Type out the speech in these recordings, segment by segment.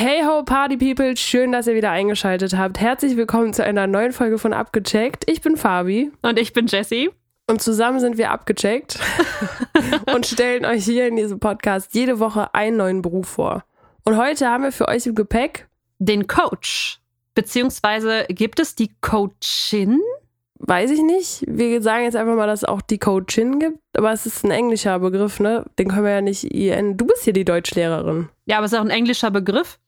Hey ho, Party People, schön, dass ihr wieder eingeschaltet habt. Herzlich willkommen zu einer neuen Folge von Abgecheckt. Ich bin Fabi. Und ich bin Jessie. Und zusammen sind wir abgecheckt und stellen euch hier in diesem Podcast jede Woche einen neuen Beruf vor. Und heute haben wir für euch im Gepäck den Coach. Beziehungsweise gibt es die Coachin? Weiß ich nicht. Wir sagen jetzt einfach mal, dass es auch die Coachin gibt. Aber es ist ein englischer Begriff, ne? Den können wir ja nicht IN. Du bist hier die Deutschlehrerin. Ja, aber es ist auch ein englischer Begriff.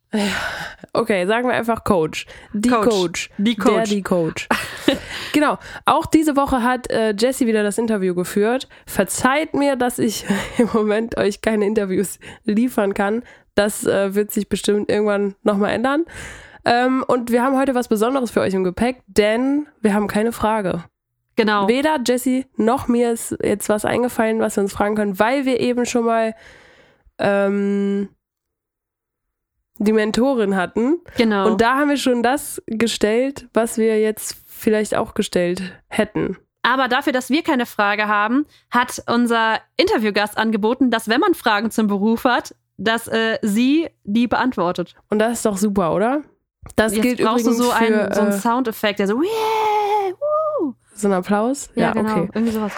Okay, sagen wir einfach Coach. Die Coach. Coach. Die Coach. Der, die Coach. genau. Auch diese Woche hat äh, Jessie wieder das Interview geführt. Verzeiht mir, dass ich im Moment euch keine Interviews liefern kann. Das äh, wird sich bestimmt irgendwann nochmal ändern. Ähm, und wir haben heute was Besonderes für euch im Gepäck, denn wir haben keine Frage. Genau. Weder Jessie noch mir ist jetzt was eingefallen, was wir uns fragen können, weil wir eben schon mal ähm, die Mentorin hatten. Genau. Und da haben wir schon das gestellt, was wir jetzt vielleicht auch gestellt hätten. Aber dafür, dass wir keine Frage haben, hat unser Interviewgast angeboten, dass wenn man Fragen zum Beruf hat, dass äh, sie die beantwortet. Und das ist doch super, oder? Das Jetzt gilt brauchst übrigens du so für, einen, so einen äh, Soundeffekt, der so, yeah, woo. so ein Applaus. Ja, genau, okay. irgendwie sowas.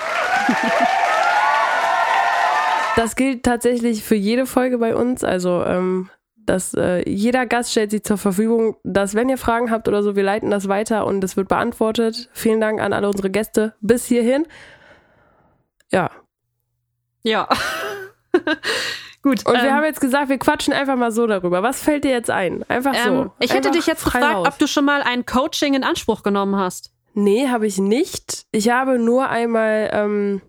Das gilt tatsächlich für jede Folge bei uns. Also, ähm, dass äh, jeder Gast stellt sich zur Verfügung, dass wenn ihr Fragen habt oder so, wir leiten das weiter und es wird beantwortet. Vielen Dank an alle unsere Gäste bis hierhin. Ja. Ja. Gut. Und ähm, wir haben jetzt gesagt, wir quatschen einfach mal so darüber. Was fällt dir jetzt ein? Einfach so. ähm, ich hätte dich jetzt gefragt, raus. ob du schon mal ein Coaching in Anspruch genommen hast. Nee, habe ich nicht. Ich habe nur einmal ähm,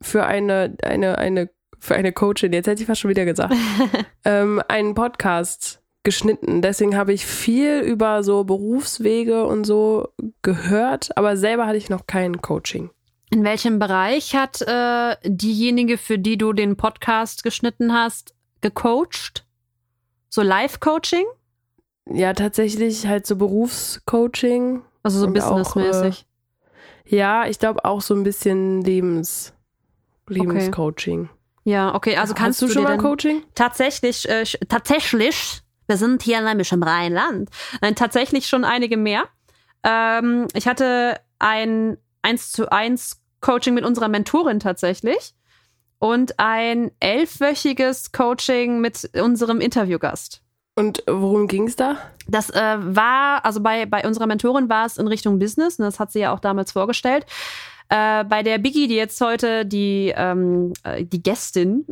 für eine, eine, eine, für eine Coachin, jetzt hätte ich fast schon wieder gesagt, ähm, einen Podcast geschnitten. Deswegen habe ich viel über so Berufswege und so gehört, aber selber hatte ich noch kein Coaching. In welchem Bereich hat äh, diejenige, für die du den Podcast geschnitten hast, gecoacht? So Live-Coaching? Ja, tatsächlich halt so Berufscoaching. Also so businessmäßig. Ja, ich glaube auch so ein bisschen Lebens, Lebenscoaching. Ja, okay. Also kannst Hast du schon mal Coaching? tatsächlich, äh, tatsächlich, wir sind hier nämlich im Rheinland, Nein, tatsächlich schon einige mehr. Ähm, ich hatte ein 1 zu 1 Coaching mit unserer Mentorin tatsächlich und ein elfwöchiges Coaching mit unserem Interviewgast. Und worum ging es da? Das äh, war, also bei, bei unserer Mentorin war es in Richtung Business, und das hat sie ja auch damals vorgestellt. Äh, bei der Biggie, die jetzt heute die, ähm, äh, die Gästin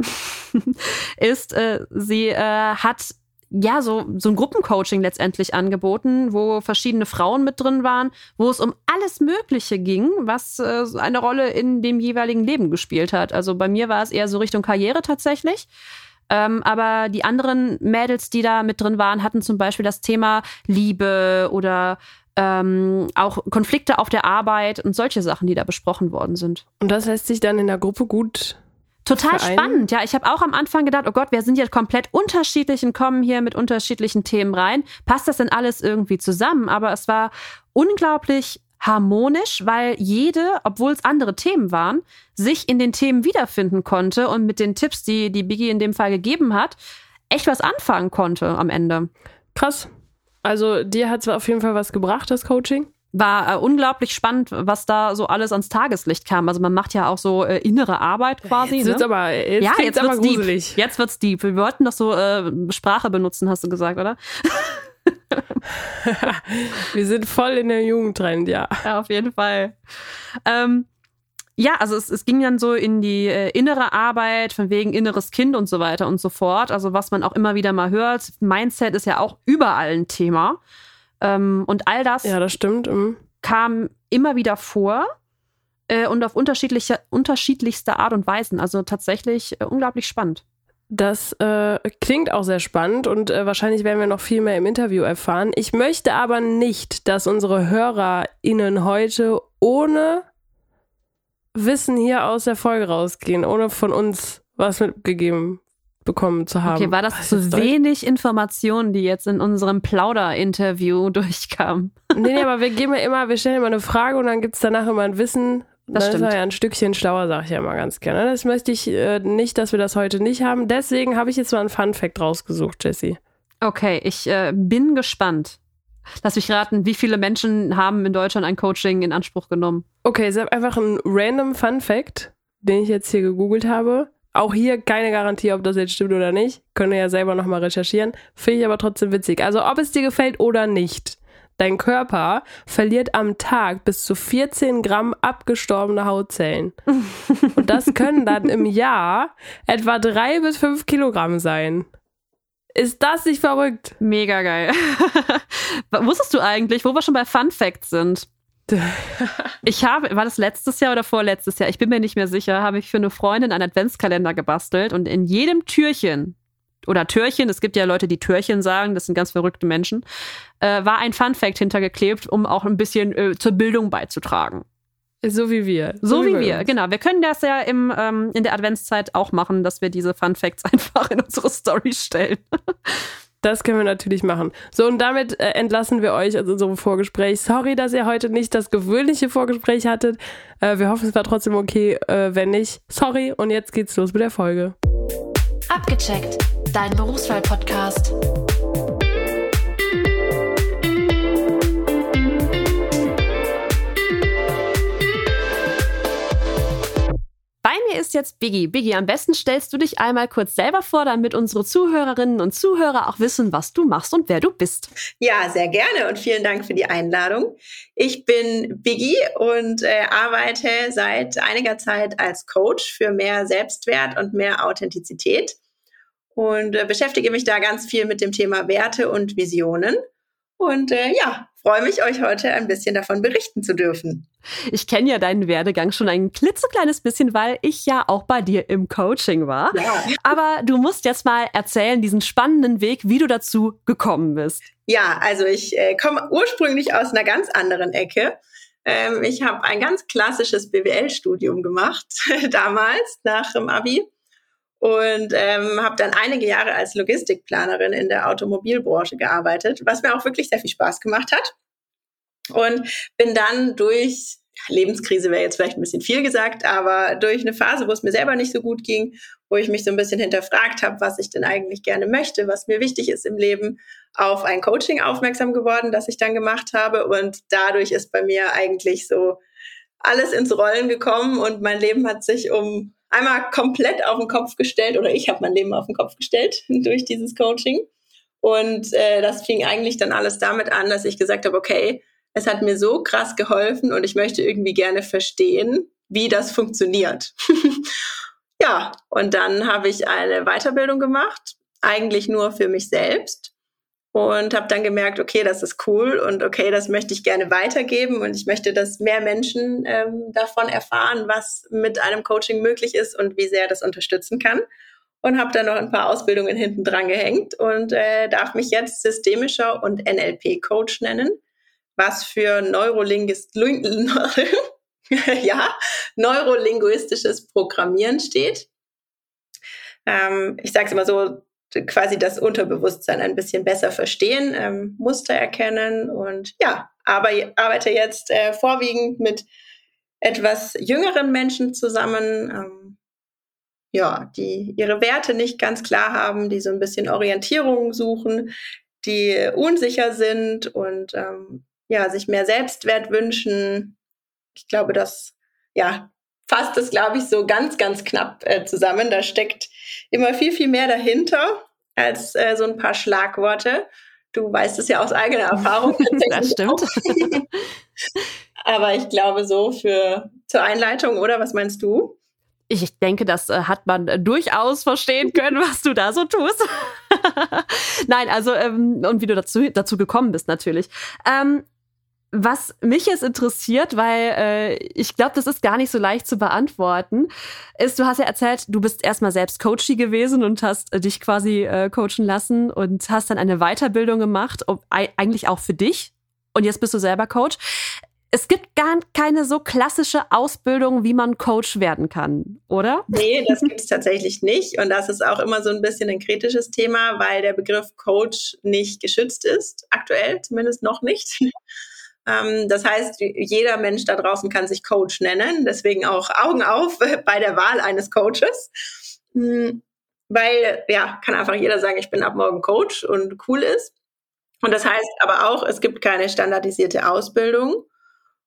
ist, äh, sie äh, hat ja so, so ein Gruppencoaching letztendlich angeboten, wo verschiedene Frauen mit drin waren, wo es um alles Mögliche ging, was äh, eine Rolle in dem jeweiligen Leben gespielt hat. Also bei mir war es eher so Richtung Karriere tatsächlich. Ähm, aber die anderen Mädels, die da mit drin waren, hatten zum Beispiel das Thema Liebe oder ähm, auch Konflikte auf der Arbeit und solche Sachen, die da besprochen worden sind. Und das lässt sich dann in der Gruppe gut. Total Vereinen? spannend. Ja, ich habe auch am Anfang gedacht, oh Gott, wir sind jetzt komplett unterschiedlich und kommen hier mit unterschiedlichen Themen rein. Passt das denn alles irgendwie zusammen? Aber es war unglaublich harmonisch, weil jede, obwohl es andere Themen waren, sich in den Themen wiederfinden konnte und mit den Tipps, die die Biggie in dem Fall gegeben hat, echt was anfangen konnte am Ende. Krass. Also dir hat es auf jeden Fall was gebracht, das Coaching. War äh, unglaublich spannend, was da so alles ans Tageslicht kam. Also man macht ja auch so äh, innere Arbeit quasi. Jetzt wird's ne? aber, jetzt ja, jetzt aber wird's gruselig. deep. Jetzt wird's deep. Wir wollten doch so äh, Sprache benutzen, hast du gesagt, oder? Wir sind voll in der Jugendtrend, ja. Ja, auf jeden Fall. Ähm, ja, also es, es ging dann so in die äh, innere Arbeit, von wegen inneres Kind und so weiter und so fort. Also was man auch immer wieder mal hört. Mindset ist ja auch überall ein Thema. Ähm, und all das Ja, das stimmt. mhm. kam immer wieder vor äh, und auf unterschiedliche, unterschiedlichste Art und Weisen. Also tatsächlich äh, unglaublich spannend. Das äh, klingt auch sehr spannend und äh, wahrscheinlich werden wir noch viel mehr im Interview erfahren. Ich möchte aber nicht, dass unsere HörerInnen heute ohne Wissen hier aus der Folge rausgehen, ohne von uns was mitgegeben bekommen zu haben. Okay, war das zu wenig Informationen, die jetzt in unserem Plauder-Interview durchkamen? Nee, nee, aber wir geben ja immer, wir stellen immer eine Frage und dann gibt es danach immer ein Wissen. Das dann stimmt. ist ja ein Stückchen schlauer, sage ich ja immer ganz gerne. Das möchte ich äh, nicht, dass wir das heute nicht haben. Deswegen habe ich jetzt mal einen Fun-Fact rausgesucht, Jessie. Okay, ich äh, bin gespannt. Lass mich raten, wie viele Menschen haben in Deutschland ein Coaching in Anspruch genommen? Okay, es ist einfach ein random Fun Fact, den ich jetzt hier gegoogelt habe. Auch hier keine Garantie, ob das jetzt stimmt oder nicht. Könnt ihr ja selber nochmal recherchieren. Finde ich aber trotzdem witzig. Also ob es dir gefällt oder nicht. Dein Körper verliert am Tag bis zu 14 Gramm abgestorbene Hautzellen. Und das können dann im Jahr etwa drei bis fünf Kilogramm sein. Ist das nicht verrückt? Mega geil. Wusstest du eigentlich, wo wir schon bei Fun Facts sind? ich habe, war das letztes Jahr oder vorletztes Jahr? Ich bin mir nicht mehr sicher, habe ich für eine Freundin einen Adventskalender gebastelt und in jedem Türchen oder Türchen, es gibt ja Leute, die Türchen sagen, das sind ganz verrückte Menschen, äh, war ein Fun Fact hintergeklebt, um auch ein bisschen äh, zur Bildung beizutragen. So wie wir. So, so wie, wie wir, uns. genau. Wir können das ja im, ähm, in der Adventszeit auch machen, dass wir diese Fun Facts einfach in unsere Story stellen. Das können wir natürlich machen. So, und damit äh, entlassen wir euch aus unserem Vorgespräch. Sorry, dass ihr heute nicht das gewöhnliche Vorgespräch hattet. Äh, wir hoffen, es war trotzdem okay. Äh, wenn nicht, sorry. Und jetzt geht's los mit der Folge. Abgecheckt, dein Berufswahl-Podcast. Ist jetzt Biggie. Biggie, am besten stellst du dich einmal kurz selber vor, damit unsere Zuhörerinnen und Zuhörer auch wissen, was du machst und wer du bist. Ja, sehr gerne und vielen Dank für die Einladung. Ich bin Biggie und äh, arbeite seit einiger Zeit als Coach für mehr Selbstwert und mehr Authentizität und äh, beschäftige mich da ganz viel mit dem Thema Werte und Visionen. Und äh, ja, freue mich, euch heute ein bisschen davon berichten zu dürfen. Ich kenne ja deinen Werdegang schon ein klitzekleines bisschen, weil ich ja auch bei dir im Coaching war. Ja. Aber du musst jetzt mal erzählen, diesen spannenden Weg, wie du dazu gekommen bist. Ja, also ich äh, komme ursprünglich aus einer ganz anderen Ecke. Ähm, ich habe ein ganz klassisches BWL-Studium gemacht, damals nach dem Abi und ähm, habe dann einige Jahre als Logistikplanerin in der Automobilbranche gearbeitet, was mir auch wirklich sehr viel Spaß gemacht hat. Und bin dann durch Lebenskrise wäre jetzt vielleicht ein bisschen viel gesagt, aber durch eine Phase, wo es mir selber nicht so gut ging, wo ich mich so ein bisschen hinterfragt habe, was ich denn eigentlich gerne möchte, was mir wichtig ist im Leben, auf ein Coaching aufmerksam geworden, das ich dann gemacht habe. Und dadurch ist bei mir eigentlich so alles ins Rollen gekommen und mein Leben hat sich um einmal komplett auf den Kopf gestellt oder ich habe mein Leben auf den Kopf gestellt durch dieses Coaching. Und äh, das fing eigentlich dann alles damit an, dass ich gesagt habe, okay, es hat mir so krass geholfen und ich möchte irgendwie gerne verstehen, wie das funktioniert. ja, und dann habe ich eine Weiterbildung gemacht, eigentlich nur für mich selbst und habe dann gemerkt, okay, das ist cool und okay, das möchte ich gerne weitergeben und ich möchte, dass mehr Menschen ähm, davon erfahren, was mit einem Coaching möglich ist und wie sehr das unterstützen kann. Und habe dann noch ein paar Ausbildungen hinten dran gehängt und äh, darf mich jetzt systemischer und NLP-Coach nennen, was für Neurolinguist ja, neurolinguistisches Programmieren steht. Ähm, ich sage es immer so, quasi das Unterbewusstsein ein bisschen besser verstehen, ähm, Muster erkennen und ja, aber arbeite jetzt äh, vorwiegend mit etwas jüngeren Menschen zusammen, ähm, ja, die ihre Werte nicht ganz klar haben, die so ein bisschen Orientierung suchen, die unsicher sind und ähm, ja, sich mehr Selbstwert wünschen. Ich glaube, das ja, fasst es, glaube ich, so ganz, ganz knapp äh, zusammen. Da steckt immer viel, viel mehr dahinter als äh, so ein paar Schlagworte. Du weißt es ja aus eigener Erfahrung. das stimmt. Aber ich glaube so für zur Einleitung, oder? Was meinst du? Ich denke, das äh, hat man äh, durchaus verstehen können, was du da so tust. Nein, also ähm, und wie du dazu dazu gekommen bist natürlich. Ähm, was mich jetzt interessiert, weil äh, ich glaube, das ist gar nicht so leicht zu beantworten, ist, du hast ja erzählt, du bist erstmal selbst Coachy gewesen und hast äh, dich quasi äh, coachen lassen und hast dann eine Weiterbildung gemacht, ob, eigentlich auch für dich. Und jetzt bist du selber Coach. Es gibt gar keine so klassische Ausbildung, wie man Coach werden kann, oder? Nee, das gibt es tatsächlich nicht. Und das ist auch immer so ein bisschen ein kritisches Thema, weil der Begriff Coach nicht geschützt ist, aktuell zumindest noch nicht. Ähm, das heißt, jeder Mensch da draußen kann sich Coach nennen. Deswegen auch Augen auf bei der Wahl eines Coaches. Hm, weil ja, kann einfach jeder sagen, ich bin ab morgen Coach und cool ist. Und das heißt aber auch, es gibt keine standardisierte Ausbildung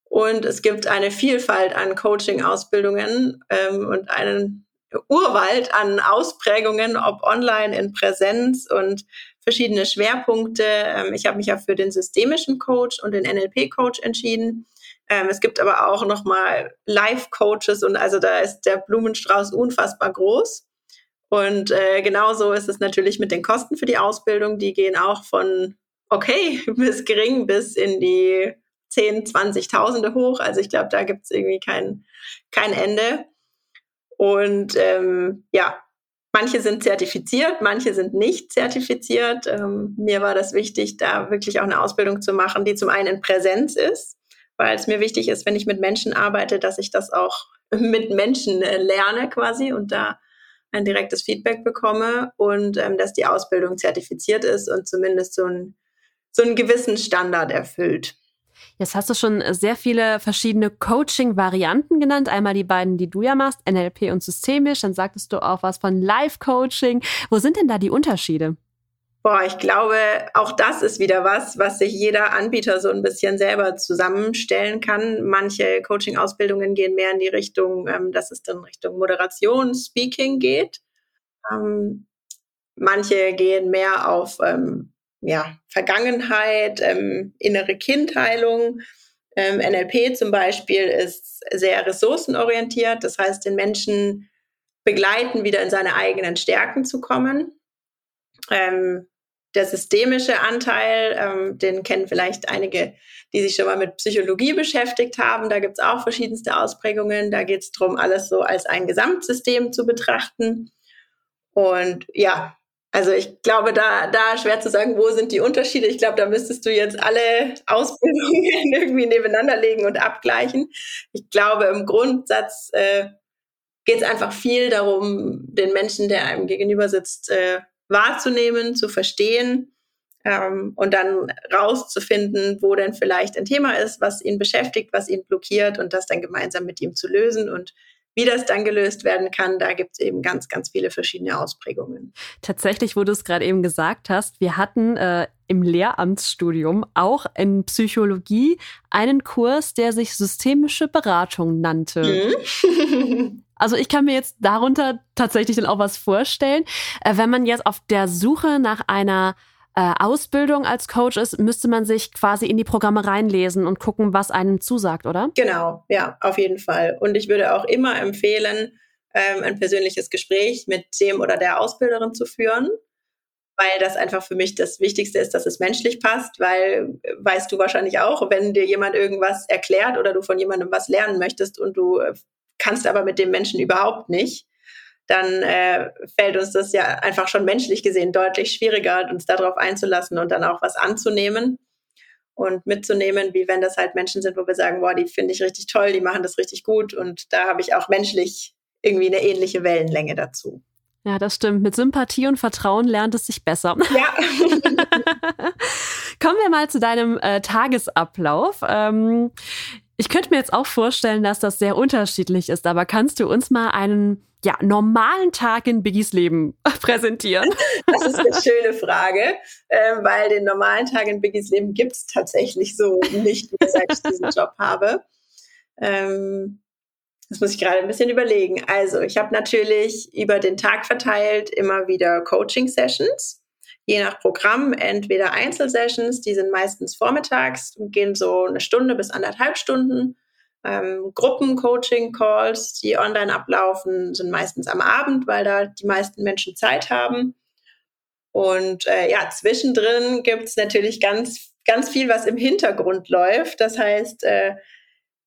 und es gibt eine Vielfalt an Coaching-Ausbildungen ähm, und einen Urwald an Ausprägungen, ob online in Präsenz und verschiedene Schwerpunkte. Ähm, ich habe mich ja für den systemischen Coach und den NLP-Coach entschieden. Ähm, es gibt aber auch nochmal Live-Coaches und also da ist der Blumenstrauß unfassbar groß. Und äh, genauso ist es natürlich mit den Kosten für die Ausbildung. Die gehen auch von okay bis gering bis in die 10, 20.000 hoch. Also ich glaube, da gibt es irgendwie kein, kein Ende. Und ähm, ja, manche sind zertifiziert, manche sind nicht zertifiziert. Ähm, mir war das wichtig, da wirklich auch eine Ausbildung zu machen, die zum einen in Präsenz ist, weil es mir wichtig ist, wenn ich mit Menschen arbeite, dass ich das auch mit Menschen äh, lerne quasi und da ein direktes Feedback bekomme und ähm, dass die Ausbildung zertifiziert ist und zumindest so, ein, so einen gewissen Standard erfüllt. Jetzt hast du schon sehr viele verschiedene Coaching-Varianten genannt. Einmal die beiden, die du ja machst, NLP und systemisch. Dann sagtest du auch was von Live-Coaching. Wo sind denn da die Unterschiede? Boah, ich glaube, auch das ist wieder was, was sich jeder Anbieter so ein bisschen selber zusammenstellen kann. Manche Coaching-Ausbildungen gehen mehr in die Richtung, ähm, dass es dann Richtung Moderation, Speaking geht. Ähm, manche gehen mehr auf ähm, ja, Vergangenheit, ähm, innere Kindheilung. Ähm, NLP zum Beispiel ist sehr ressourcenorientiert, das heißt, den Menschen begleiten, wieder in seine eigenen Stärken zu kommen. Ähm, der systemische Anteil, ähm, den kennen vielleicht einige, die sich schon mal mit Psychologie beschäftigt haben. Da gibt es auch verschiedenste Ausprägungen. Da geht es darum, alles so als ein Gesamtsystem zu betrachten. Und ja, also ich glaube, da, da schwer zu sagen, wo sind die Unterschiede. Ich glaube, da müsstest du jetzt alle Ausbildungen irgendwie nebeneinander legen und abgleichen. Ich glaube, im Grundsatz äh, geht es einfach viel darum, den Menschen, der einem gegenüber sitzt, äh, wahrzunehmen, zu verstehen ähm, und dann rauszufinden, wo denn vielleicht ein Thema ist, was ihn beschäftigt, was ihn blockiert und das dann gemeinsam mit ihm zu lösen und wie das dann gelöst werden kann, da gibt es eben ganz, ganz viele verschiedene Ausprägungen. Tatsächlich, wo du es gerade eben gesagt hast, wir hatten äh, im Lehramtsstudium auch in Psychologie einen Kurs, der sich systemische Beratung nannte. Mhm. Also ich kann mir jetzt darunter tatsächlich dann auch was vorstellen. Äh, wenn man jetzt auf der Suche nach einer äh, Ausbildung als Coach ist, müsste man sich quasi in die Programme reinlesen und gucken, was einem zusagt, oder? Genau, ja, auf jeden Fall. Und ich würde auch immer empfehlen, ähm, ein persönliches Gespräch mit dem oder der Ausbilderin zu führen, weil das einfach für mich das Wichtigste ist, dass es menschlich passt, weil äh, weißt du wahrscheinlich auch, wenn dir jemand irgendwas erklärt oder du von jemandem was lernen möchtest und du äh, kannst aber mit dem Menschen überhaupt nicht, dann äh, fällt uns das ja einfach schon menschlich gesehen deutlich schwieriger, uns darauf einzulassen und dann auch was anzunehmen und mitzunehmen, wie wenn das halt Menschen sind, wo wir sagen, boah, die finde ich richtig toll, die machen das richtig gut und da habe ich auch menschlich irgendwie eine ähnliche Wellenlänge dazu. Ja, das stimmt. Mit Sympathie und Vertrauen lernt es sich besser. Ja. Kommen wir mal zu deinem äh, Tagesablauf. Ähm, ich könnte mir jetzt auch vorstellen, dass das sehr unterschiedlich ist, aber kannst du uns mal einen ja, normalen Tag in Biggies Leben präsentieren? Das ist eine schöne Frage, äh, weil den normalen Tag in Biggies Leben gibt es tatsächlich so nicht, seit ich diesen Job habe. Ähm, das muss ich gerade ein bisschen überlegen. Also, ich habe natürlich über den Tag verteilt immer wieder Coaching-Sessions je nach Programm entweder Einzelsessions, die sind meistens vormittags, gehen so eine Stunde bis anderthalb Stunden. Ähm, Gruppen-Coaching-Calls, die online ablaufen, sind meistens am Abend, weil da die meisten Menschen Zeit haben. Und äh, ja, zwischendrin gibt es natürlich ganz, ganz viel, was im Hintergrund läuft. Das heißt, äh,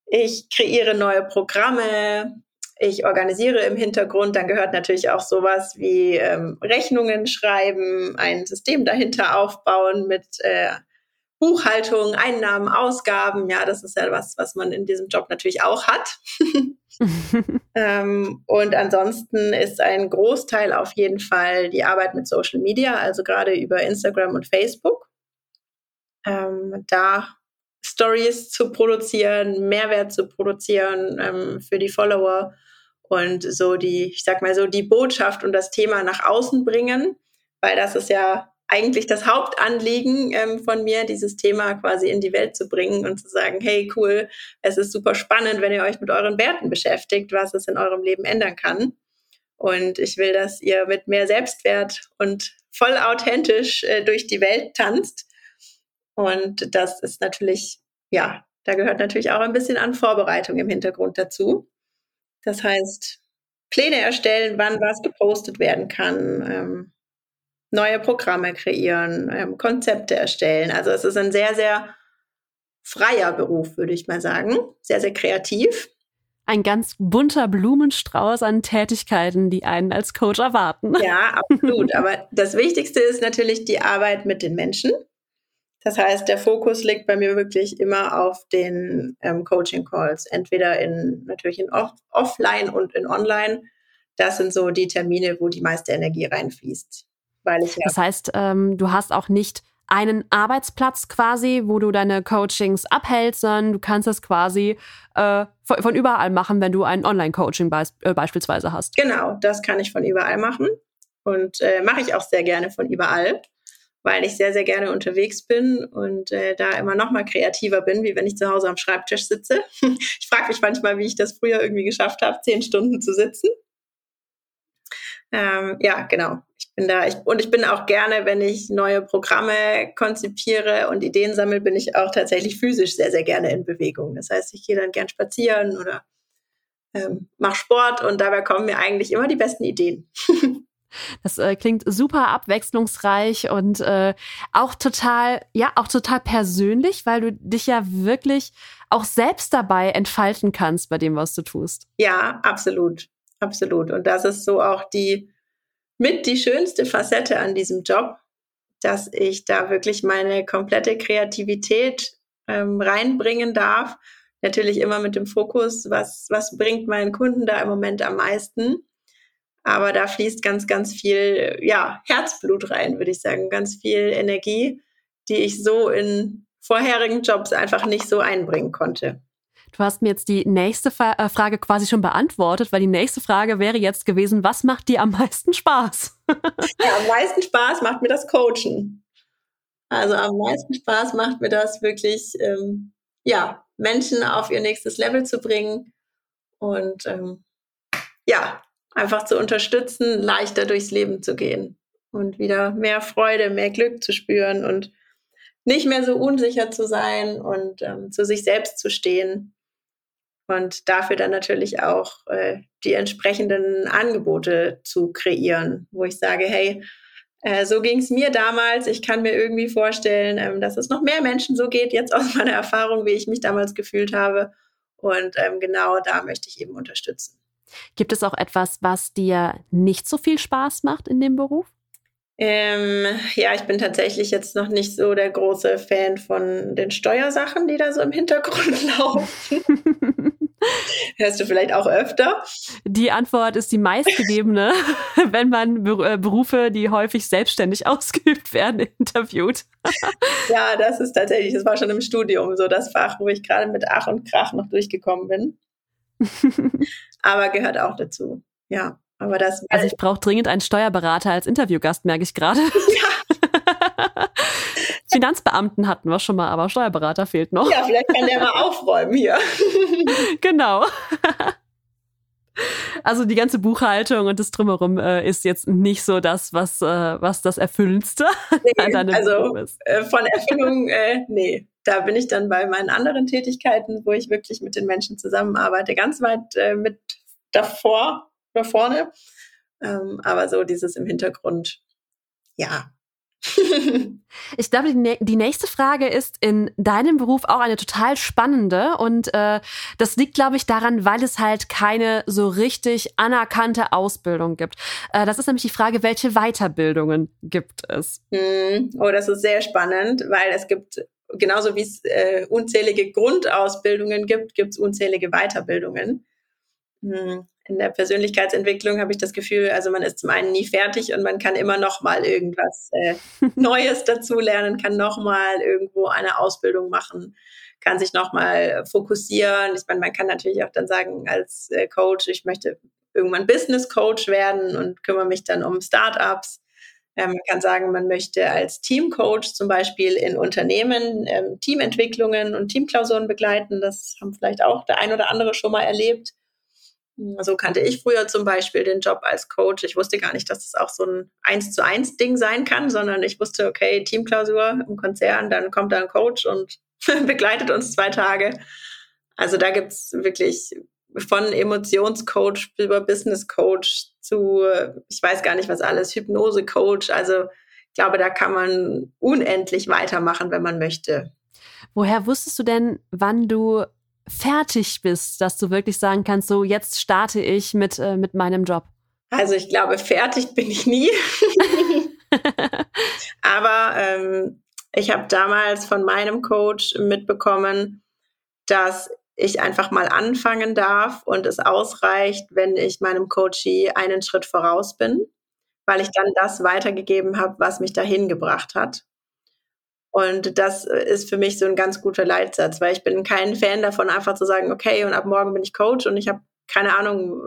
ich kreiere neue Programme, ich organisiere im Hintergrund, dann gehört natürlich auch sowas wie ähm, Rechnungen schreiben, ein System dahinter aufbauen mit äh, Buchhaltung, Einnahmen, Ausgaben. Ja, das ist ja was, was man in diesem Job natürlich auch hat. ähm, und ansonsten ist ein Großteil auf jeden Fall die Arbeit mit Social Media, also gerade über Instagram und Facebook. Ähm, da Stories zu produzieren, Mehrwert zu produzieren ähm, für die Follower und so die, ich sag mal so, die Botschaft und das Thema nach außen bringen, weil das ist ja eigentlich das Hauptanliegen ähm, von mir, dieses Thema quasi in die Welt zu bringen und zu sagen, hey, cool, es ist super spannend, wenn ihr euch mit euren Werten beschäftigt, was es in eurem Leben ändern kann. Und ich will, dass ihr mit mehr Selbstwert und voll authentisch äh, durch die Welt tanzt. Und das ist natürlich, ja, da gehört natürlich auch ein bisschen an Vorbereitung im Hintergrund dazu. Das heißt, Pläne erstellen, wann was gepostet werden kann, ähm, neue Programme kreieren, ähm, Konzepte erstellen. Also es ist ein sehr, sehr freier Beruf, würde ich mal sagen. Sehr, sehr kreativ. Ein ganz bunter Blumenstrauß an Tätigkeiten, die einen als Coach erwarten. Ja, absolut. Aber das Wichtigste ist natürlich die Arbeit mit den Menschen. Das heißt, der Fokus liegt bei mir wirklich immer auf den ähm, Coaching-Calls, entweder in natürlich in off offline und in online. Das sind so die Termine, wo die meiste Energie reinfließt. Weil ich ja das heißt, ähm, du hast auch nicht einen Arbeitsplatz quasi, wo du deine Coachings abhältst, sondern du kannst das quasi äh, von, von, überall machen, wenn du ein Online-Coaching be äh, beispielsweise hast. Genau, das kann ich von überall machen und äh, mache ich auch sehr gerne von überall weil ich sehr, sehr gerne unterwegs bin und äh, da immer noch mal kreativer bin, wie wenn ich zu Hause am Schreibtisch sitze. ich frage mich manchmal, wie ich das früher irgendwie geschafft habe, zehn Stunden zu sitzen. Ähm, ja, genau. Bin da ich, und ich bin auch gerne, wenn ich neue Programme konzipiere und Ideen sammle, bin ich auch tatsächlich physisch sehr, sehr gerne in Bewegung. Das heißt, ich gehe dann gern spazieren oder ähm, mache Sport und dabei kommen mir eigentlich immer die besten Ideen. Das äh, klingt super abwechslungsreich und äh, auch total, ja, auch total persönlich, weil du dich ja wirklich auch selbst dabei entfalten kannst bei dem, was du tust. Ja, absolut. Absolut. Und das ist so auch die mit die schönste Facette an diesem Job, dass ich da wirklich meine komplette Kreativität ähm, reinbringen darf. Natürlich immer mit dem Fokus, was, was bringt meinen Kunden da im Moment am meisten. Aber da fließt ganz, ganz viel, ja, Herzblut rein, würde ich sagen. Ganz viel Energie, die ich so in vorherigen Jobs einfach nicht so einbringen konnte. Du hast mir jetzt die nächste äh, Frage quasi schon beantwortet, weil die nächste Frage wäre jetzt gewesen, was macht dir am meisten Spaß? ja, am meisten Spaß macht mir das Coachen. Also am meisten Spaß macht mir das wirklich, ähm, ja, Menschen auf ihr nächstes Level zu bringen und ähm, ja, einfach zu unterstützen, leichter durchs Leben zu gehen und wieder mehr Freude, mehr Glück zu spüren und nicht mehr so unsicher zu sein und ähm, zu sich selbst zu stehen und dafür dann natürlich auch äh, die entsprechenden Angebote zu kreieren, wo ich sage, hey, äh, so ging es mir damals. Ich kann mir irgendwie vorstellen, ähm, dass es noch mehr Menschen so geht, jetzt aus meiner Erfahrung, wie ich mich damals gefühlt habe. Und ähm, genau da möchte ich eben unterstützen. Gibt es auch etwas, was dir nicht so viel Spaß macht in dem Beruf? Ähm, ja, ich bin tatsächlich jetzt noch nicht so der große Fan von den Steuersachen, die da so im Hintergrund laufen. Hörst du vielleicht auch öfter? Die Antwort ist die meistgegebene, wenn man äh, Berufe, die häufig selbstständig ausgeübt werden, interviewt. ja, das ist tatsächlich, das war schon im Studium so das Fach, wo ich gerade mit Ach und Krach noch durchgekommen bin. aber gehört auch dazu. Ja, aber das. Also ich brauche dringend einen Steuerberater als Interviewgast, merke ich gerade. Ja. Finanzbeamten hatten wir schon mal, aber Steuerberater fehlt noch. Ja, vielleicht kann der mal aufräumen hier. genau. Also die ganze Buchhaltung und das drumherum äh, ist jetzt nicht so das, was, äh, was das Erfüllendste nee, an Also äh, von Erfüllung, äh, nee. Da bin ich dann bei meinen anderen Tätigkeiten, wo ich wirklich mit den Menschen zusammenarbeite, ganz weit äh, mit davor, da vorne. Ähm, aber so dieses im Hintergrund, ja, ich glaube, die, die, nächste Frage ist in deinem Beruf auch eine total spannende und äh, das liegt, glaube ich, daran, weil es halt keine so richtig anerkannte Ausbildung gibt. Äh, das ist nämlich die Frage, welche Weiterbildungen gibt es? Hm. Oh, das ist sehr spannend, weil es gibt genauso wie es äh, unzählige Grundausbildungen gibt, gibt es unzählige Weiterbildungen. Hm in der Persönlichkeitsentwicklung habe ich das Gefühl, also man ist zum einen nie fertig und man kann immer noch mal irgendwas äh, Neues dazulernen, kann noch mal irgendwo eine Ausbildung machen, kann sich noch mal fokussieren. Ich meine, man kann natürlich auch dann sagen als äh, Coach, ich möchte irgendwann Business Coach werden und kümmere mich dann um Startups. Ähm, man kann sagen, man möchte als Teamcoach zum Beispiel in Unternehmen ähm, Teamentwicklungen und Teamklausuren begleiten. Das haben vielleicht auch der ein oder andere schon mal erlebt. So kannte ich früher zum Beispiel den Job als Coach. Ich wusste gar nicht, dass es das auch so ein eins zu eins Ding sein kann, sondern ich wusste, okay, Teamklausur im Konzern, dann kommt da ein Coach und begleitet uns zwei Tage. Also da gibt es wirklich von Emotionscoach über Business Coach zu, ich weiß gar nicht was alles, Hypnose Coach. Also ich glaube, da kann man unendlich weitermachen, wenn man möchte. Woher wusstest du denn, wann du fertig bist, dass du wirklich sagen kannst, so jetzt starte ich mit, äh, mit meinem Job? Also ich glaube, fertig bin ich nie. Aber ähm, ich habe damals von meinem Coach mitbekommen, dass ich einfach mal anfangen darf und es ausreicht, wenn ich meinem Coachie einen Schritt voraus bin, weil ich dann das weitergegeben habe, was mich dahin gebracht hat. Und das ist für mich so ein ganz guter Leitsatz, weil ich bin kein Fan davon, einfach zu sagen, okay, und ab morgen bin ich Coach und ich habe keine Ahnung,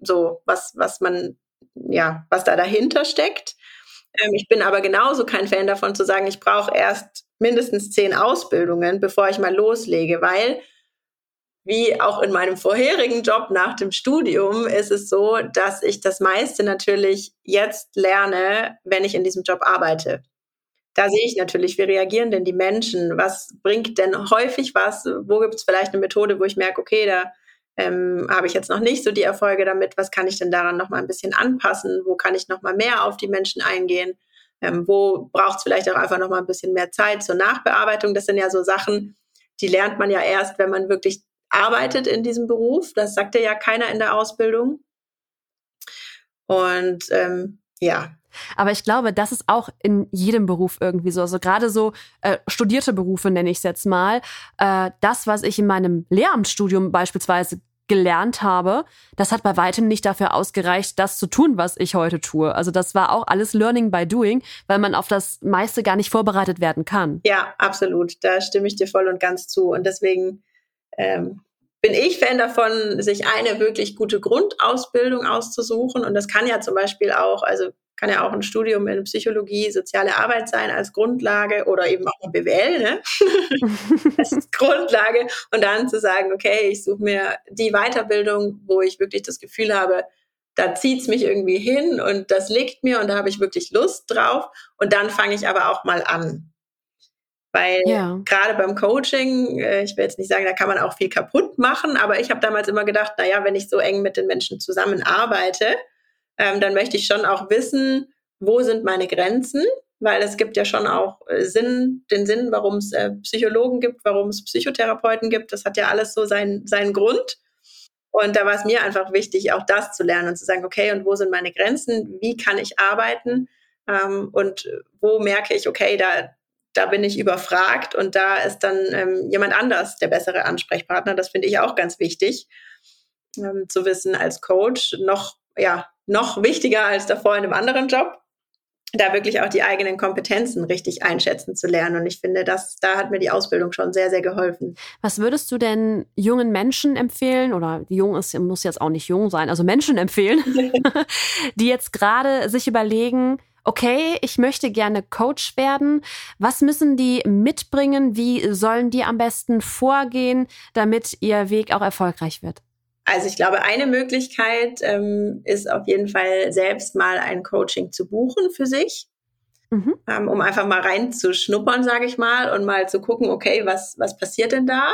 so was, was man, ja, was da dahinter steckt. Ähm, ich bin aber genauso kein Fan davon zu sagen, ich brauche erst mindestens zehn Ausbildungen, bevor ich mal loslege, weil wie auch in meinem vorherigen Job nach dem Studium ist es so, dass ich das meiste natürlich jetzt lerne, wenn ich in diesem Job arbeite da sehe ich natürlich, wie reagieren denn die Menschen? Was bringt denn häufig was? Wo gibt es vielleicht eine Methode, wo ich merke, okay, da ähm, habe ich jetzt noch nicht so die Erfolge damit. Was kann ich denn daran noch mal ein bisschen anpassen? Wo kann ich noch mal mehr auf die Menschen eingehen? Ähm, wo braucht es vielleicht auch einfach noch mal ein bisschen mehr Zeit zur Nachbearbeitung? Das sind ja so Sachen, die lernt man ja erst, wenn man wirklich arbeitet in diesem Beruf. Das sagt ja keiner in der Ausbildung. Und ähm, ja, aber ich glaube, das ist auch in jedem Beruf irgendwie so. Also gerade so äh, studierte Berufe nenne ich es jetzt mal. Äh, das, was ich in meinem Lehramtsstudium beispielsweise gelernt habe, das hat bei weitem nicht dafür ausgereicht, das zu tun, was ich heute tue. Also das war auch alles Learning by Doing, weil man auf das meiste gar nicht vorbereitet werden kann. Ja, absolut. Da stimme ich dir voll und ganz zu. Und deswegen ähm, bin ich Fan davon, sich eine wirklich gute Grundausbildung auszusuchen. Und das kann ja zum Beispiel auch, also kann ja auch ein Studium in Psychologie, soziale Arbeit sein als Grundlage oder eben auch ein BWL, ne? als Grundlage. Und dann zu sagen, okay, ich suche mir die Weiterbildung, wo ich wirklich das Gefühl habe, da zieht's mich irgendwie hin und das liegt mir und da habe ich wirklich Lust drauf. Und dann fange ich aber auch mal an. Weil ja. gerade beim Coaching, äh, ich will jetzt nicht sagen, da kann man auch viel kaputt machen, aber ich habe damals immer gedacht, naja, wenn ich so eng mit den Menschen zusammenarbeite, ähm, dann möchte ich schon auch wissen, wo sind meine Grenzen, weil es gibt ja schon auch äh, Sinn, den Sinn, warum es äh, Psychologen gibt, warum es Psychotherapeuten gibt. Das hat ja alles so seinen, seinen Grund. Und da war es mir einfach wichtig, auch das zu lernen und zu sagen, okay, und wo sind meine Grenzen? Wie kann ich arbeiten? Ähm, und wo merke ich, okay, da, da bin ich überfragt und da ist dann ähm, jemand anders der bessere Ansprechpartner. Das finde ich auch ganz wichtig ähm, zu wissen als Coach. Noch, ja, noch wichtiger als davor in einem anderen Job, da wirklich auch die eigenen Kompetenzen richtig einschätzen zu lernen. Und ich finde, das, da hat mir die Ausbildung schon sehr, sehr geholfen. Was würdest du denn jungen Menschen empfehlen, oder jung ist, muss jetzt auch nicht jung sein, also Menschen empfehlen, die jetzt gerade sich überlegen, okay, ich möchte gerne Coach werden. Was müssen die mitbringen? Wie sollen die am besten vorgehen, damit ihr Weg auch erfolgreich wird? Also ich glaube, eine Möglichkeit ähm, ist auf jeden Fall selbst mal ein Coaching zu buchen für sich, mhm. ähm, um einfach mal reinzuschnuppern, sage ich mal, und mal zu gucken, okay, was, was passiert denn da?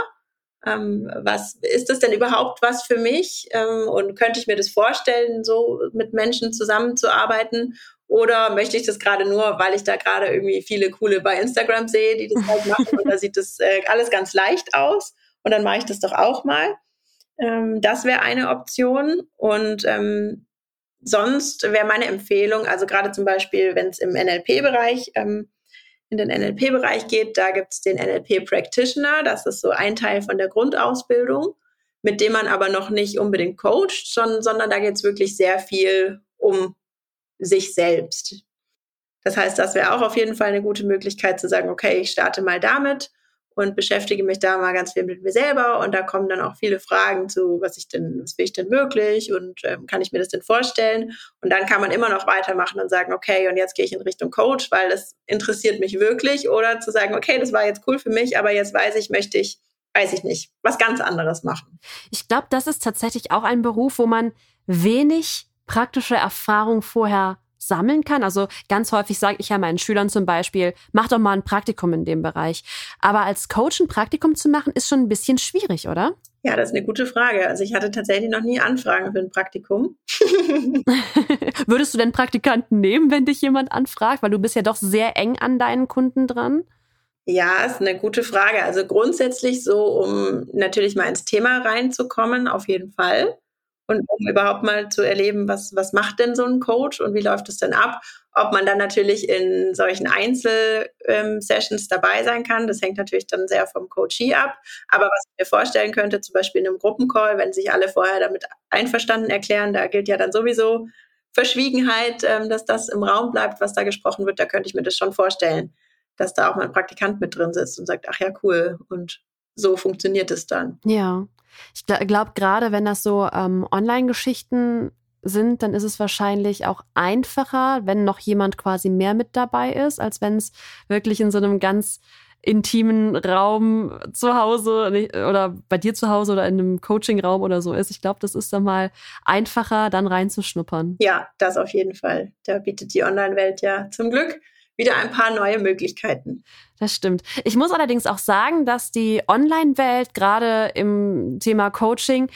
Ähm, was ist das denn überhaupt was für mich? Ähm, und könnte ich mir das vorstellen, so mit Menschen zusammenzuarbeiten? Oder möchte ich das gerade nur, weil ich da gerade irgendwie viele coole bei Instagram sehe, die das halt machen und da sieht das äh, alles ganz leicht aus und dann mache ich das doch auch mal. Ähm, das wäre eine Option. Und ähm, sonst wäre meine Empfehlung, also gerade zum Beispiel, wenn es im NLP-Bereich, ähm, in den NLP-Bereich geht, da gibt es den NLP-Practitioner. Das ist so ein Teil von der Grundausbildung, mit dem man aber noch nicht unbedingt coacht, sondern, sondern da geht es wirklich sehr viel um sich selbst. Das heißt, das wäre auch auf jeden Fall eine gute Möglichkeit zu sagen, okay, ich starte mal damit und beschäftige mich da mal ganz viel mit mir selber und da kommen dann auch viele Fragen zu, was ich denn, was will ich denn wirklich und ähm, kann ich mir das denn vorstellen? Und dann kann man immer noch weitermachen und sagen, okay, und jetzt gehe ich in Richtung Coach, weil das interessiert mich wirklich oder zu sagen, okay, das war jetzt cool für mich, aber jetzt weiß ich, möchte ich, weiß ich nicht, was ganz anderes machen. Ich glaube, das ist tatsächlich auch ein Beruf, wo man wenig praktische Erfahrung vorher sammeln kann. Also ganz häufig sage ich ja meinen Schülern zum Beispiel, mach doch mal ein Praktikum in dem Bereich. Aber als Coach ein Praktikum zu machen, ist schon ein bisschen schwierig, oder? Ja, das ist eine gute Frage. Also ich hatte tatsächlich noch nie Anfragen für ein Praktikum. Würdest du denn Praktikanten nehmen, wenn dich jemand anfragt? Weil du bist ja doch sehr eng an deinen Kunden dran. Ja, ist eine gute Frage. Also grundsätzlich so, um natürlich mal ins Thema reinzukommen, auf jeden Fall und um überhaupt mal zu erleben, was, was macht denn so ein Coach und wie läuft es denn ab? Ob man dann natürlich in solchen Einzelsessions ähm, dabei sein kann, das hängt natürlich dann sehr vom Coachee ab. Aber was ich mir vorstellen könnte, zum Beispiel in einem Gruppencall, wenn sich alle vorher damit einverstanden erklären, da gilt ja dann sowieso Verschwiegenheit, ähm, dass das im Raum bleibt, was da gesprochen wird, da könnte ich mir das schon vorstellen, dass da auch mal ein Praktikant mit drin sitzt und sagt, ach ja, cool. Und so funktioniert es dann. Ja. Ich glaube, gerade wenn das so ähm, Online-Geschichten sind, dann ist es wahrscheinlich auch einfacher, wenn noch jemand quasi mehr mit dabei ist, als wenn es wirklich in so einem ganz intimen Raum zu Hause oder bei dir zu Hause oder in einem Coaching-Raum oder so ist. Ich glaube, das ist dann mal einfacher, dann reinzuschnuppern. Ja, das auf jeden Fall. Da bietet die Online-Welt ja zum Glück wieder ein paar neue Möglichkeiten. Das stimmt. Ich muss allerdings auch sagen, dass die Online-Welt gerade im Thema Coaching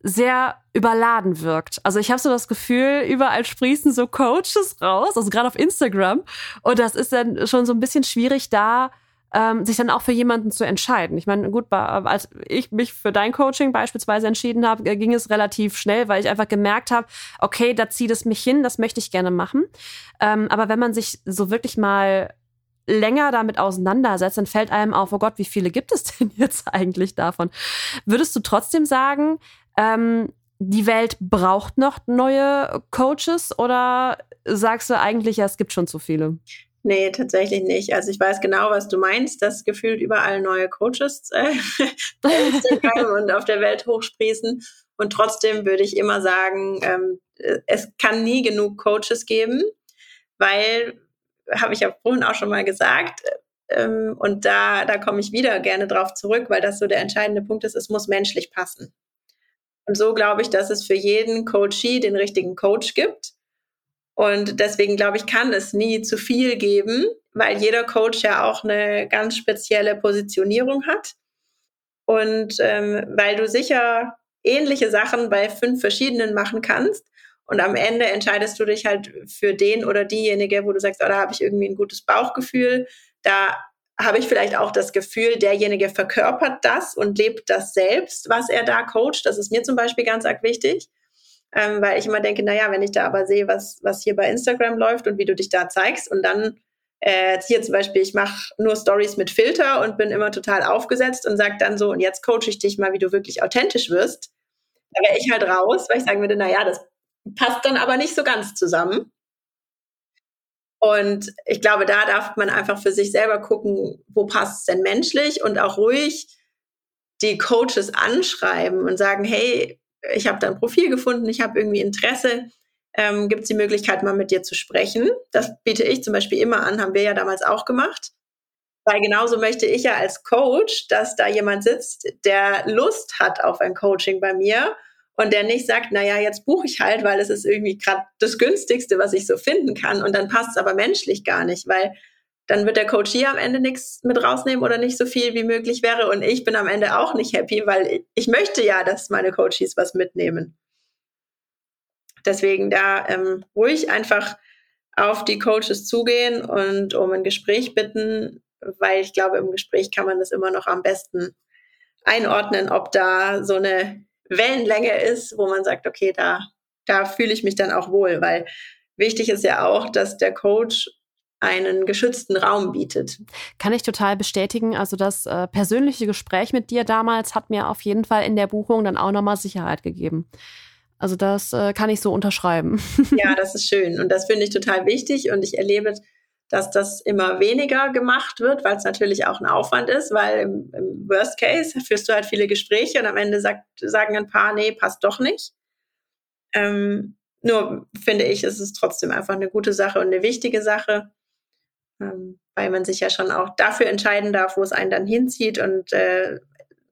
sehr überladen wirkt. Also ich habe so das Gefühl, überall sprießen so Coaches raus, also gerade auf Instagram. Und das ist dann schon so ein bisschen schwierig, da ähm, sich dann auch für jemanden zu entscheiden. Ich meine, gut, als ich mich für dein Coaching beispielsweise entschieden habe, ging es relativ schnell, weil ich einfach gemerkt habe, okay, da zieht es mich hin, das möchte ich gerne machen. Ähm, aber wenn man sich so wirklich mal länger damit auseinandersetzt, dann fällt einem auf, oh Gott, wie viele gibt es denn jetzt eigentlich davon? Würdest du trotzdem sagen, ähm, die Welt braucht noch neue Coaches oder sagst du eigentlich, ja, es gibt schon zu viele? Nee, tatsächlich nicht. Also ich weiß genau, was du meinst, dass gefühlt überall neue Coaches äh, und auf der Welt hochsprießen. Und trotzdem würde ich immer sagen, ähm, es kann nie genug Coaches geben, weil, habe ich ja vorhin auch schon mal gesagt, ähm, und da, da komme ich wieder gerne drauf zurück, weil das so der entscheidende Punkt ist, es muss menschlich passen. Und so glaube ich, dass es für jeden Coachee den richtigen Coach gibt und deswegen glaube ich, kann es nie zu viel geben, weil jeder Coach ja auch eine ganz spezielle Positionierung hat. Und ähm, weil du sicher ähnliche Sachen bei fünf verschiedenen machen kannst. Und am Ende entscheidest du dich halt für den oder diejenige, wo du sagst, oh, da habe ich irgendwie ein gutes Bauchgefühl. Da habe ich vielleicht auch das Gefühl, derjenige verkörpert das und lebt das selbst, was er da coacht. Das ist mir zum Beispiel ganz arg wichtig ähm, weil ich immer denke, naja, wenn ich da aber sehe, was, was hier bei Instagram läuft und wie du dich da zeigst und dann äh, hier zum Beispiel, ich mache nur Stories mit Filter und bin immer total aufgesetzt und sage dann so, und jetzt coache ich dich mal, wie du wirklich authentisch wirst, da wäre ich halt raus, weil ich sagen würde, naja, das passt dann aber nicht so ganz zusammen. Und ich glaube, da darf man einfach für sich selber gucken, wo passt es denn menschlich und auch ruhig die Coaches anschreiben und sagen, hey, ich habe da ein Profil gefunden, ich habe irgendwie Interesse, ähm, gibt es die Möglichkeit, mal mit dir zu sprechen. Das biete ich zum Beispiel immer an, haben wir ja damals auch gemacht. Weil genauso möchte ich ja als Coach, dass da jemand sitzt, der Lust hat auf ein Coaching bei mir und der nicht sagt, naja, jetzt buche ich halt, weil es ist irgendwie gerade das günstigste, was ich so finden kann und dann passt es aber menschlich gar nicht, weil dann wird der Coach hier am Ende nichts mit rausnehmen oder nicht so viel wie möglich wäre. Und ich bin am Ende auch nicht happy, weil ich möchte ja, dass meine Coaches was mitnehmen. Deswegen da ähm, ruhig einfach auf die Coaches zugehen und um ein Gespräch bitten, weil ich glaube, im Gespräch kann man das immer noch am besten einordnen, ob da so eine Wellenlänge ist, wo man sagt, okay, da, da fühle ich mich dann auch wohl, weil wichtig ist ja auch, dass der Coach einen geschützten Raum bietet. Kann ich total bestätigen. Also das äh, persönliche Gespräch mit dir damals hat mir auf jeden Fall in der Buchung dann auch nochmal Sicherheit gegeben. Also das äh, kann ich so unterschreiben. Ja, das ist schön und das finde ich total wichtig und ich erlebe dass das immer weniger gemacht wird, weil es natürlich auch ein Aufwand ist, weil im, im, Worst Case führst du halt viele Gespräche und am Ende sagt, sagen ein paar, nee, passt doch nicht. Ähm, nur finde ich, ist es trotzdem einfach eine gute Sache und eine wichtige Sache, ähm, weil man sich ja schon auch dafür entscheiden darf, wo es einen dann hinzieht und äh,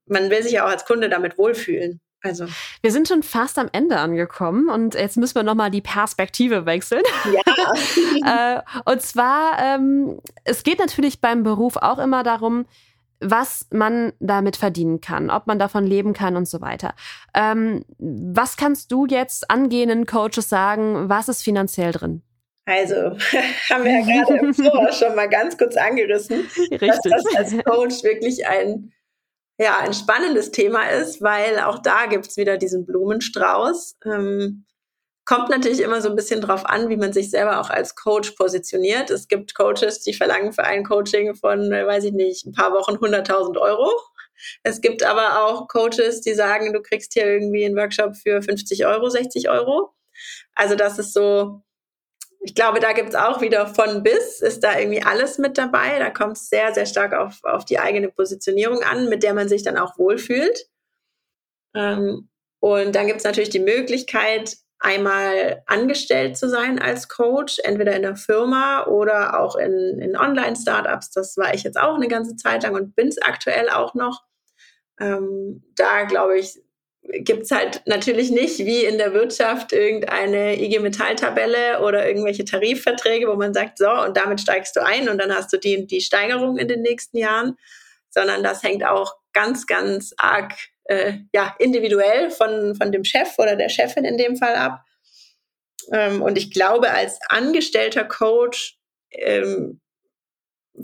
man will sich ja auch als Kunde damit wohlfühlen. Also. Wir sind schon fast am Ende angekommen und jetzt müssen wir nochmal die Perspektive wechseln. Ja. äh, und zwar, ähm, es geht natürlich beim Beruf auch immer darum, was man damit verdienen kann, ob man davon leben kann und so weiter. Ähm, was kannst du jetzt angehenden Coaches sagen, was ist finanziell drin? Also, haben wir ja gerade im Voraus schon mal ganz kurz angerissen, Richtig. dass das als Coach wirklich ein ja, ein spannendes Thema ist, weil auch da gibt's wieder diesen Blumenstrauß. Ähm, kommt natürlich immer so ein bisschen drauf an, wie man sich selber auch als Coach positioniert. Es gibt Coaches, die verlangen für ein Coaching von, weiß ich nicht, ein paar Wochen 100.000 Euro. Es gibt aber auch Coaches, die sagen, du kriegst hier irgendwie einen Workshop für 50 Euro, 60 Euro. Also das ist so, ich glaube, da gibt es auch wieder von bis, ist da irgendwie alles mit dabei. Da kommt es sehr, sehr stark auf, auf die eigene Positionierung an, mit der man sich dann auch wohlfühlt. Ähm, und dann gibt es natürlich die Möglichkeit, einmal angestellt zu sein als Coach, entweder in der Firma oder auch in, in Online-Startups. Das war ich jetzt auch eine ganze Zeit lang und bin es aktuell auch noch. Ähm, da glaube ich, gibt es halt natürlich nicht wie in der Wirtschaft irgendeine IG Metall-Tabelle oder irgendwelche Tarifverträge, wo man sagt, so, und damit steigst du ein und dann hast du die, die Steigerung in den nächsten Jahren, sondern das hängt auch ganz, ganz arg äh, ja, individuell von, von dem Chef oder der Chefin in dem Fall ab. Ähm, und ich glaube, als angestellter Coach ähm,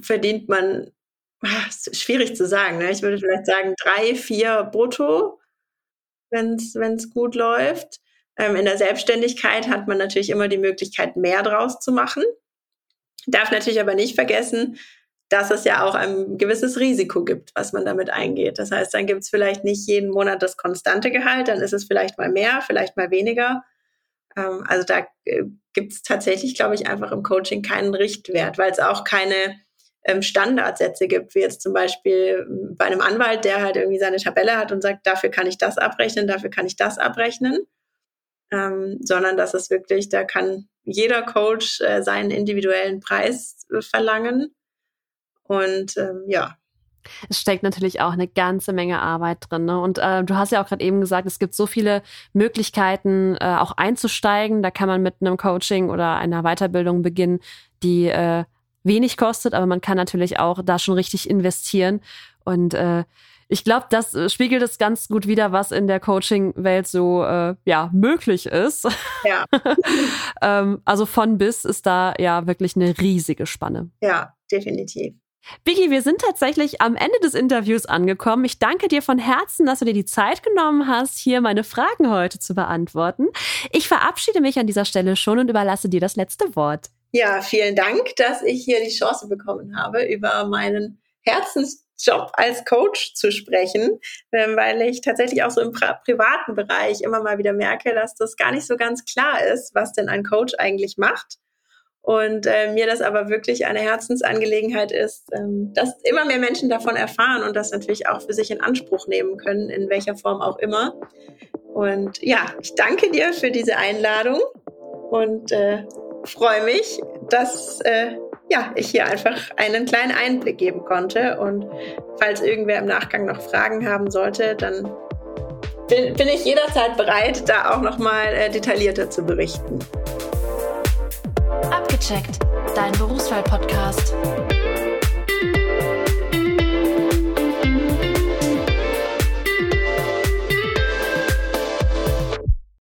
verdient man, ach, schwierig zu sagen, ne? ich würde vielleicht sagen, drei, vier brutto wenn es gut läuft. Ähm, in der Selbstständigkeit hat man natürlich immer die Möglichkeit, mehr draus zu machen. Darf natürlich aber nicht vergessen, dass es ja auch ein gewisses Risiko gibt, was man damit eingeht. Das heißt, dann gibt es vielleicht nicht jeden Monat das konstante Gehalt, dann ist es vielleicht mal mehr, vielleicht mal weniger. Ähm, also da äh, gibt es tatsächlich, glaube ich, einfach im Coaching keinen Richtwert, weil es auch keine ähm, Standardsätze gibt, wie jetzt zum Beispiel ähm, bei einem Anwalt, der halt irgendwie seine Tabelle hat und sagt, dafür kann ich das abrechnen, dafür kann ich das abrechnen, ähm, sondern dass es wirklich, da kann jeder Coach äh, seinen individuellen Preis äh, verlangen. Und ähm, ja, es steckt natürlich auch eine ganze Menge Arbeit drin. Ne? Und äh, du hast ja auch gerade eben gesagt, es gibt so viele Möglichkeiten, äh, auch einzusteigen. Da kann man mit einem Coaching oder einer Weiterbildung beginnen, die äh, wenig kostet, aber man kann natürlich auch da schon richtig investieren. Und äh, ich glaube, das äh, spiegelt es ganz gut wider, was in der Coaching-Welt so äh, ja möglich ist. Ja. ähm, also von bis ist da ja wirklich eine riesige Spanne. Ja, definitiv. Biggie, wir sind tatsächlich am Ende des Interviews angekommen. Ich danke dir von Herzen, dass du dir die Zeit genommen hast, hier meine Fragen heute zu beantworten. Ich verabschiede mich an dieser Stelle schon und überlasse dir das letzte Wort. Ja, vielen Dank, dass ich hier die Chance bekommen habe, über meinen Herzensjob als Coach zu sprechen, ähm, weil ich tatsächlich auch so im privaten Bereich immer mal wieder merke, dass das gar nicht so ganz klar ist, was denn ein Coach eigentlich macht. Und äh, mir das aber wirklich eine Herzensangelegenheit ist, ähm, dass immer mehr Menschen davon erfahren und das natürlich auch für sich in Anspruch nehmen können, in welcher Form auch immer. Und ja, ich danke dir für diese Einladung und äh, freue mich, dass äh, ja, ich hier einfach einen kleinen Einblick geben konnte. Und falls irgendwer im Nachgang noch Fragen haben sollte, dann bin, bin ich jederzeit bereit, da auch nochmal äh, detaillierter zu berichten. Abgecheckt, dein Berufswahl-Podcast.